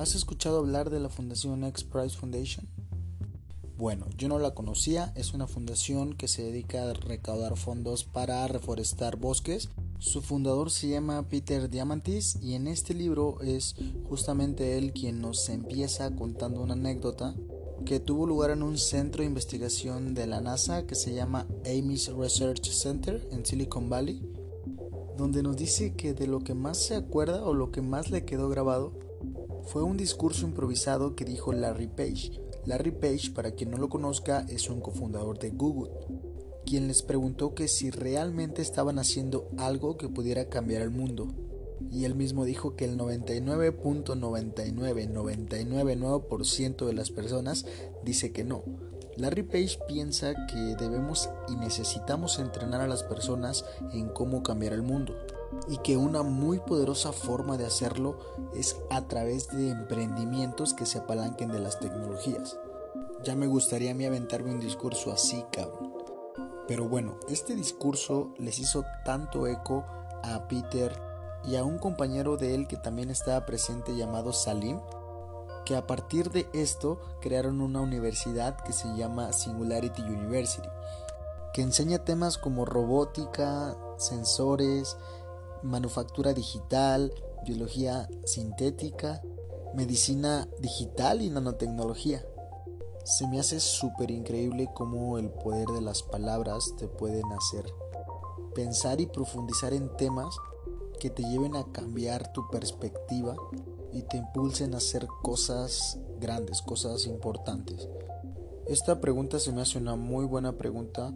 ¿Has escuchado hablar de la Fundación X Prize Foundation? Bueno, yo no la conocía, es una fundación que se dedica a recaudar fondos para reforestar bosques. Su fundador se llama Peter Diamantis y en este libro es justamente él quien nos empieza contando una anécdota que tuvo lugar en un centro de investigación de la NASA que se llama Ames Research Center en Silicon Valley, donde nos dice que de lo que más se acuerda o lo que más le quedó grabado fue un discurso improvisado que dijo Larry Page. Larry Page, para quien no lo conozca, es un cofundador de Google, quien les preguntó que si realmente estaban haciendo algo que pudiera cambiar el mundo y él mismo dijo que el 99.9999% de las personas dice que no. Larry Page piensa que debemos y necesitamos entrenar a las personas en cómo cambiar el mundo y que una muy poderosa forma de hacerlo es a través de emprendimientos que se apalanquen de las tecnologías. Ya me gustaría a mí aventarme un discurso así, cabrón. Pero bueno, este discurso les hizo tanto eco a Peter y a un compañero de él que también estaba presente llamado Salim, que a partir de esto crearon una universidad que se llama Singularity University, que enseña temas como robótica, sensores, manufactura digital, biología sintética, medicina digital y nanotecnología. Se me hace súper increíble cómo el poder de las palabras te pueden hacer pensar y profundizar en temas que te lleven a cambiar tu perspectiva y te impulsen a hacer cosas grandes, cosas importantes. Esta pregunta se me hace una muy buena pregunta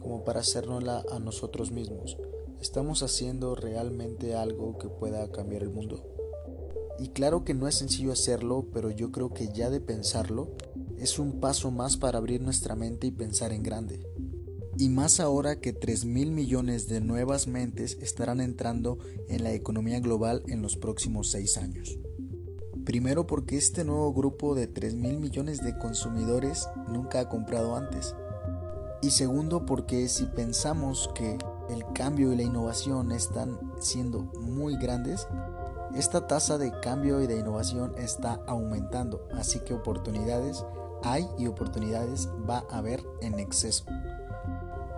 como para hacérnosla a nosotros mismos. ¿Estamos haciendo realmente algo que pueda cambiar el mundo? Y claro que no es sencillo hacerlo, pero yo creo que ya de pensarlo es un paso más para abrir nuestra mente y pensar en grande y más ahora que 3 mil millones de nuevas mentes estarán entrando en la economía global en los próximos 6 años. Primero porque este nuevo grupo de 3 mil millones de consumidores nunca ha comprado antes. Y segundo porque si pensamos que el cambio y la innovación están siendo muy grandes, esta tasa de cambio y de innovación está aumentando, así que oportunidades hay y oportunidades va a haber en exceso.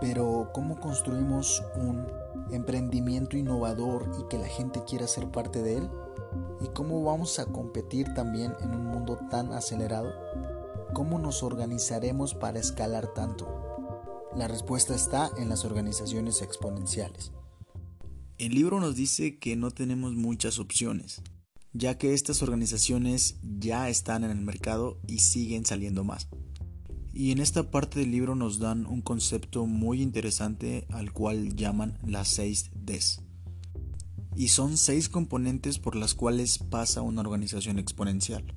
Pero ¿cómo construimos un emprendimiento innovador y que la gente quiera ser parte de él? ¿Y cómo vamos a competir también en un mundo tan acelerado? ¿Cómo nos organizaremos para escalar tanto? La respuesta está en las organizaciones exponenciales. El libro nos dice que no tenemos muchas opciones, ya que estas organizaciones ya están en el mercado y siguen saliendo más. Y en esta parte del libro nos dan un concepto muy interesante al cual llaman las 6 Ds. Y son seis componentes por las cuales pasa una organización exponencial.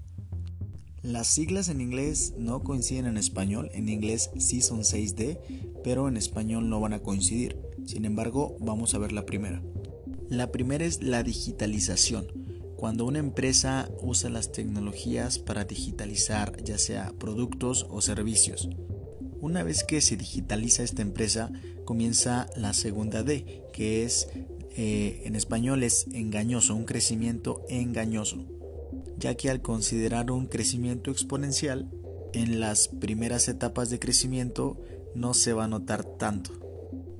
Las siglas en inglés no coinciden en español, en inglés sí son 6D, pero en español no van a coincidir. Sin embargo, vamos a ver la primera. La primera es la digitalización cuando una empresa usa las tecnologías para digitalizar ya sea productos o servicios. Una vez que se digitaliza esta empresa, comienza la segunda D, que es eh, en español es engañoso, un crecimiento engañoso, ya que al considerar un crecimiento exponencial, en las primeras etapas de crecimiento no se va a notar tanto.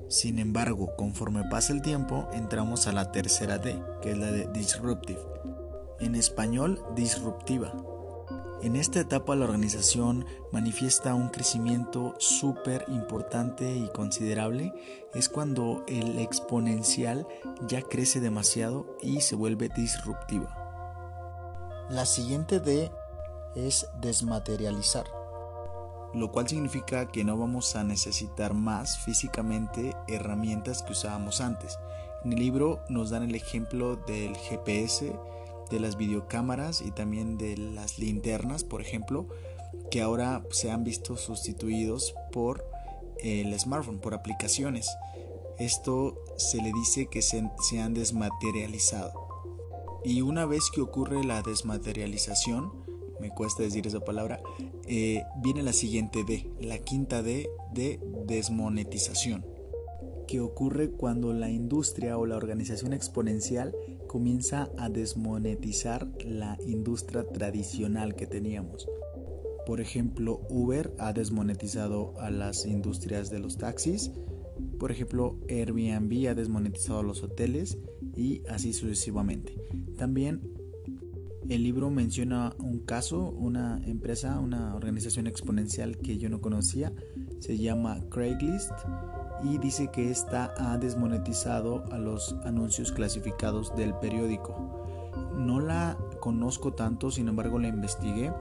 Sin embargo, conforme pasa el tiempo, entramos a la tercera D, que es la de disruptive, en español disruptiva. En esta etapa la organización manifiesta un crecimiento súper importante y considerable. Es cuando el exponencial ya crece demasiado y se vuelve disruptiva. La siguiente D es desmaterializar, lo cual significa que no vamos a necesitar más físicamente herramientas que usábamos antes. En el libro nos dan el ejemplo del GPS, de las videocámaras y también de las linternas, por ejemplo, que ahora se han visto sustituidos por el smartphone, por aplicaciones. Esto se le dice que se, han desmaterializado. Y una vez que ocurre la desmaterialización, me cuesta decir esa palabra, eh, viene la siguiente D, la quinta D de desmonetización. que ocurre cuando la industria o la organización exponencial comienza a desmonetizar la industria tradicional que teníamos. Por ejemplo, Uber ha desmonetizado a las industrias de los taxis, por ejemplo, Airbnb ha desmonetizado los hoteles y así sucesivamente. También el libro menciona un caso, una empresa, una organización exponencial que yo no conocía, se llama Craigslist y dice que esta ha desmonetizado a los anuncios clasificados del periódico. No la conozco tanto, sin embargo la investigué.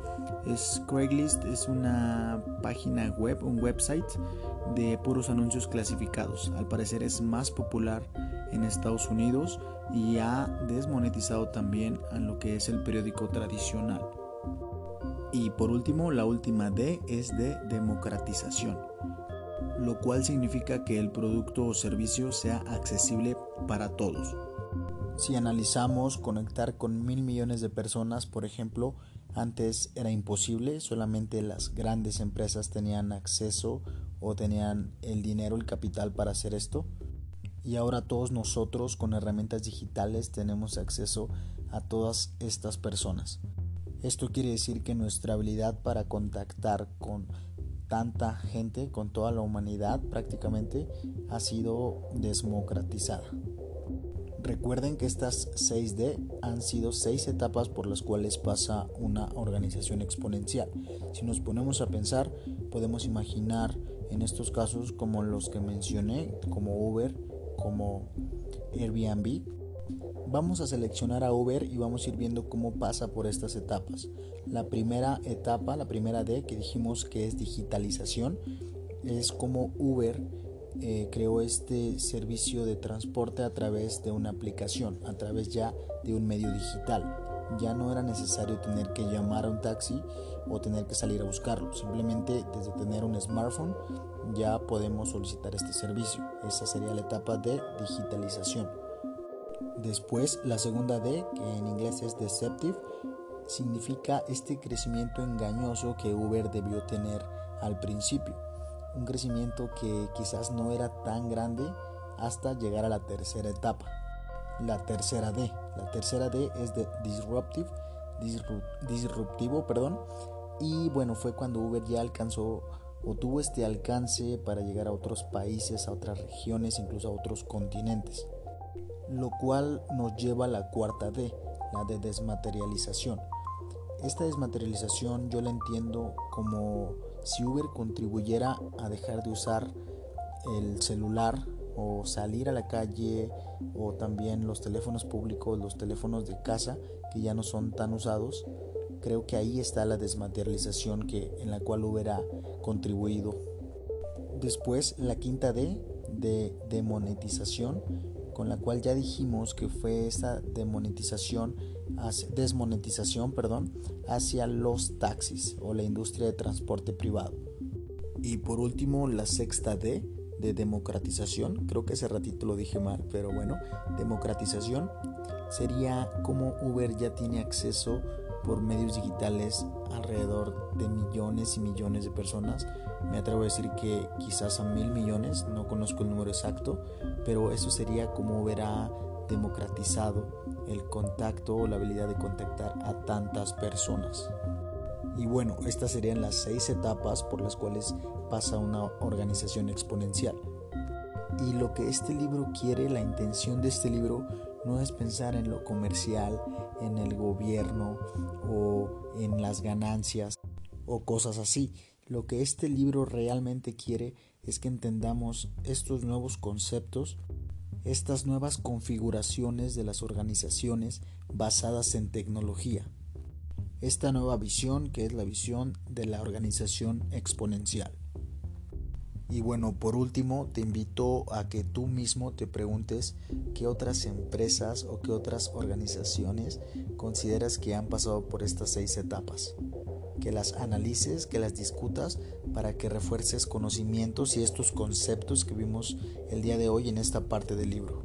Es Craigslist es una página web, un website de puros anuncios clasificados. Al parecer es más popular en Estados Unidos y ha desmonetizado también a lo que es el periódico tradicional. Y por último, la última D es de democratización, lo cual significa que el producto o servicio sea accesible para todos. Si analizamos conectar con mil millones de personas, por ejemplo, antes era imposible, solamente las grandes empresas tenían acceso o tenían el dinero, el capital para hacer esto y ahora todos nosotros con herramientas digitales tenemos acceso a todas estas personas. Esto quiere decir que nuestra habilidad para contactar con tanta gente, con toda la humanidad prácticamente, ha sido democratizada. Recuerden que estas 6D han sido 6 etapas por las cuales pasa una organización exponencial. Si nos ponemos a pensar, podemos imaginar en estos casos como los que mencioné, como Uber, como Airbnb, vamos a seleccionar a Uber y vamos a ir viendo cómo pasa por estas etapas. La primera etapa, la primera D que dijimos que es digitalización, es como Uber eh, creó este servicio de transporte a través de una aplicación, a través ya de un medio digital. Ya no era necesario tener que llamar a un taxi o tener que salir a buscarlo. Simplemente desde tener un smartphone ya podemos solicitar este servicio. Esa sería la etapa de digitalización. Después, la segunda D, que en inglés es deceptive, significa este crecimiento engañoso que Uber debió tener al principio. Un crecimiento que quizás no era tan grande hasta llegar a la tercera etapa. La tercera D. La tercera D es de disruptive, disruptivo, perdón. Y bueno, fue cuando Uber ya alcanzó o tuvo este alcance para llegar a otros países, a otras regiones, incluso a otros continentes. Lo cual nos lleva a la cuarta D, la de desmaterialización. Esta desmaterialización yo la entiendo como si Uber contribuyera a dejar de usar el celular o salir a la calle o también los teléfonos públicos, los teléfonos de casa que ya no son tan usados Creo que ahí está la desmaterialización que, en la cual Uber ha contribuido. Después, la quinta D de demonetización, con la cual ya dijimos que fue esta desmonetización perdón, hacia los taxis o la industria de transporte privado. Y por último, la sexta D de democratización, creo que ese ratito lo dije mal, pero bueno, democratización sería como Uber ya tiene acceso por medios digitales alrededor de millones y millones de personas. Me atrevo a decir que quizás a mil millones, no conozco el número exacto, pero eso sería como verá democratizado el contacto o la habilidad de contactar a tantas personas. Y bueno, estas serían las seis etapas por las cuales pasa una organización exponencial. Y lo que este libro quiere, la intención de este libro, no es pensar en lo comercial, en el gobierno o en las ganancias o cosas así. Lo que este libro realmente quiere es que entendamos estos nuevos conceptos, estas nuevas configuraciones de las organizaciones basadas en tecnología. Esta nueva visión que es la visión de la organización exponencial. Y bueno, por último, te invito a que tú mismo te preguntes qué otras empresas o qué otras organizaciones consideras que han pasado por estas seis etapas que las analices, que las discutas, para que refuerces conocimientos y estos conceptos que vimos el día de hoy en esta parte del libro.